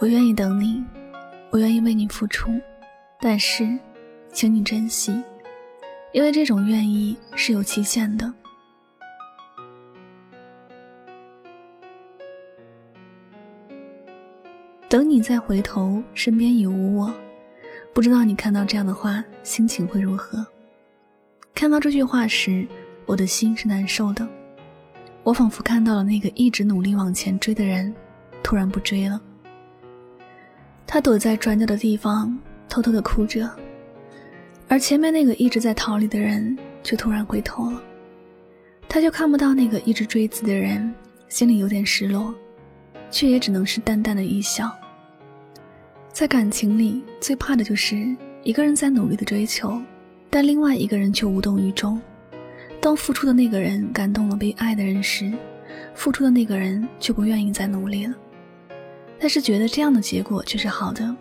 我愿意等你，我愿意为你付出，但是，请你珍惜，因为这种愿意是有期限的。等你再回头，身边已无我。不知道你看到这样的话，心情会如何？看到这句话时，我的心是难受的。我仿佛看到了那个一直努力往前追的人，突然不追了。他躲在转角的地方，偷偷的哭着，而前面那个一直在逃离的人却突然回头了。他就看不到那个一直追自己的人，心里有点失落，却也只能是淡淡的一笑。在感情里，最怕的就是一个人在努力的追求，但另外一个人却无动于衷。当付出的那个人感动了被爱的人时，付出的那个人却不愿意再努力了。但是觉得这样的结果却是好的，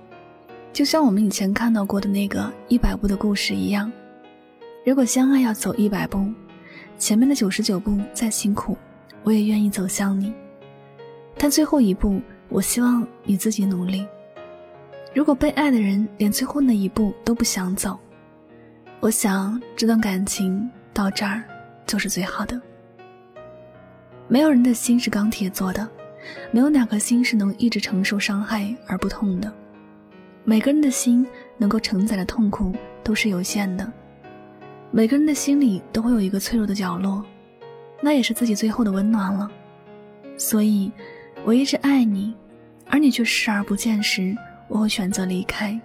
就像我们以前看到过的那个一百步的故事一样。如果相爱要走一百步，前面的九十九步再辛苦，我也愿意走向你。但最后一步，我希望你自己努力。如果被爱的人连最后那一步都不想走，我想这段感情到这儿就是最好的。没有人的心是钢铁做的。没有哪颗心是能一直承受伤害而不痛的。每个人的心能够承载的痛苦都是有限的。每个人的心里都会有一个脆弱的角落，那也是自己最后的温暖了。所以，我一直爱你，而你却视而不见时，我会选择离开。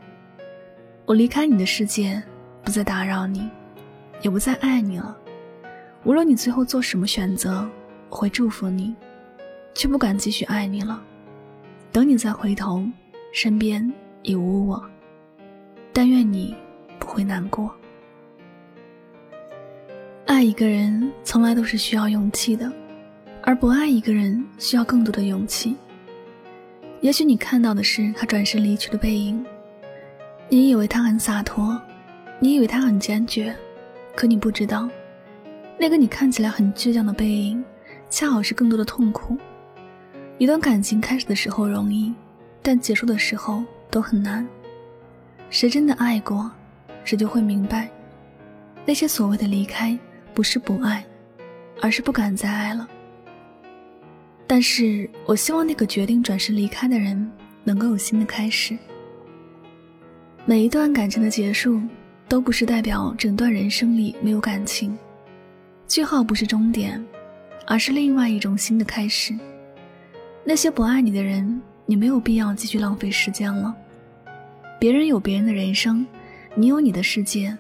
我离开你的世界，不再打扰你，也不再爱你了。无论你最后做什么选择，我会祝福你。却不敢继续爱你了。等你再回头，身边已无我。但愿你不会难过。爱一个人从来都是需要勇气的，而不爱一个人需要更多的勇气。也许你看到的是他转身离去的背影，你以为他很洒脱，你以为他很坚决，可你不知道，那个你看起来很倔强的背影，恰好是更多的痛苦。一段感情开始的时候容易，但结束的时候都很难。谁真的爱过，谁就会明白，那些所谓的离开，不是不爱，而是不敢再爱了。但是我希望那个决定转身离开的人，能够有新的开始。每一段感情的结束，都不是代表整段人生里没有感情，句号不是终点，而是另外一种新的开始。那些不爱你的人，你没有必要继续浪费时间了。别人有别人的人生，你有你的世界，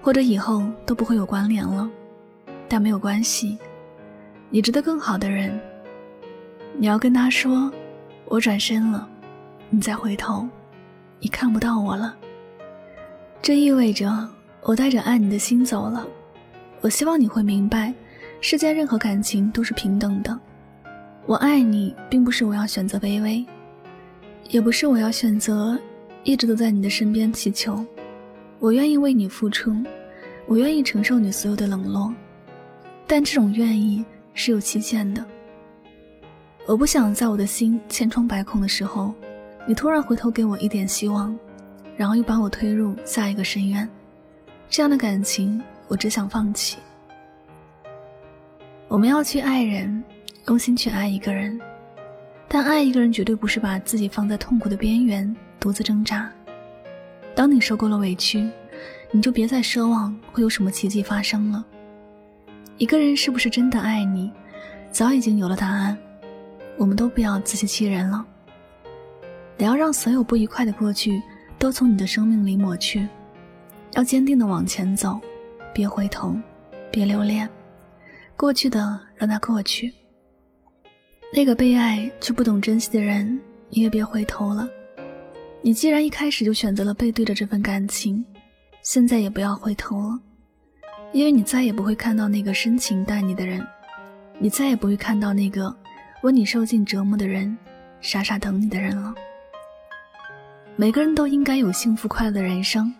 或者以后都不会有关联了。但没有关系，你值得更好的人。你要跟他说：“我转身了，你再回头，你看不到我了。”这意味着我带着爱你的心走了。我希望你会明白，世间任何感情都是平等的。我爱你，并不是我要选择卑微，也不是我要选择一直都在你的身边祈求。我愿意为你付出，我愿意承受你所有的冷落，但这种愿意是有期限的。我不想在我的心千疮百孔的时候，你突然回头给我一点希望，然后又把我推入下一个深渊。这样的感情，我只想放弃。我们要去爱人。用心去爱一个人，但爱一个人绝对不是把自己放在痛苦的边缘独自挣扎。当你受够了委屈，你就别再奢望会有什么奇迹发生了。一个人是不是真的爱你，早已经有了答案。我们都不要自欺欺人了。得要让所有不愉快的过去都从你的生命里抹去，要坚定的往前走，别回头，别留恋，过去的让它过去。那个被爱却不懂珍惜的人，你也别回头了。你既然一开始就选择了背对着这份感情，现在也不要回头了，因为你再也不会看到那个深情待你的人，你再也不会看到那个为你受尽折磨的人，傻傻等你的人了。每个人都应该有幸福快乐的人生，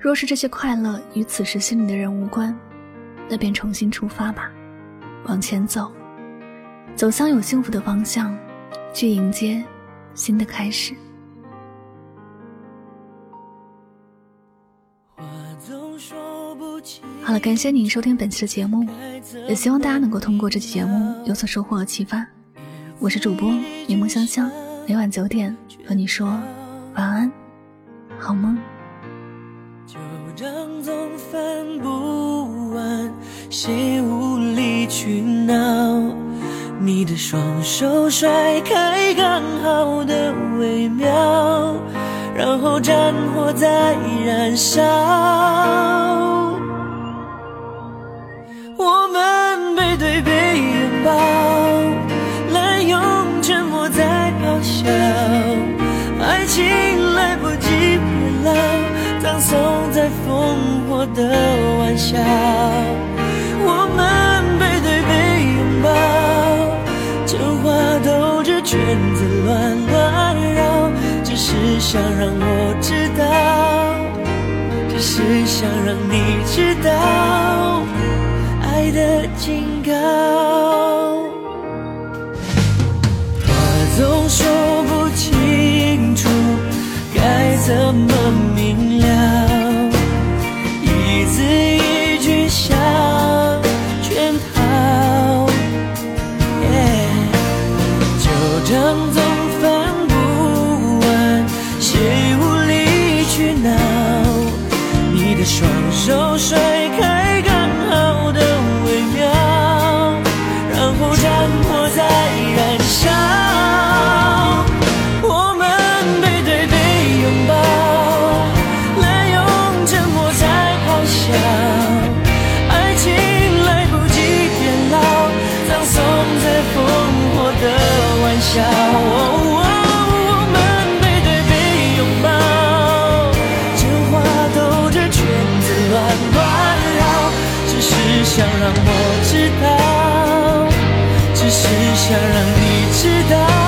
若是这些快乐与此时心里的人无关，那便重新出发吧，往前走。走向有幸福的方向，去迎接新的开始。好了，感谢您收听本期的节目，也希望大家能够通过这期节目有所收获和启发。我是主播柠檬香香，每晚九点和你说晚安，好梦。旧账总翻不完，谁无理取闹？你的双手甩开刚好的微妙，然后战火在燃烧。我们背对背拥抱，滥用沉默在咆哮，我的玩笑。我们背对背拥抱，真话兜着圈子乱乱绕，只是想让我知道，只是想让你知道。爱的警告，双手甩开。道，只是想让你知道。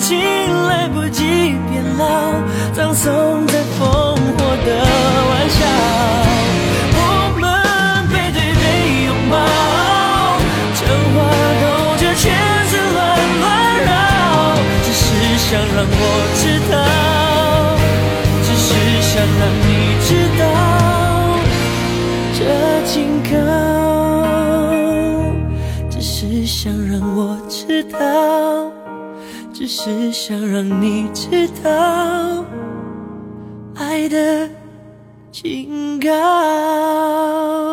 情来不及变老，葬送在烽火的玩笑。我们背对背拥抱，真话兜着圈子乱乱绕，只是想让我知道，只是想让你知道，这警告，只是想让我知道。只是想让你知道，爱的警告。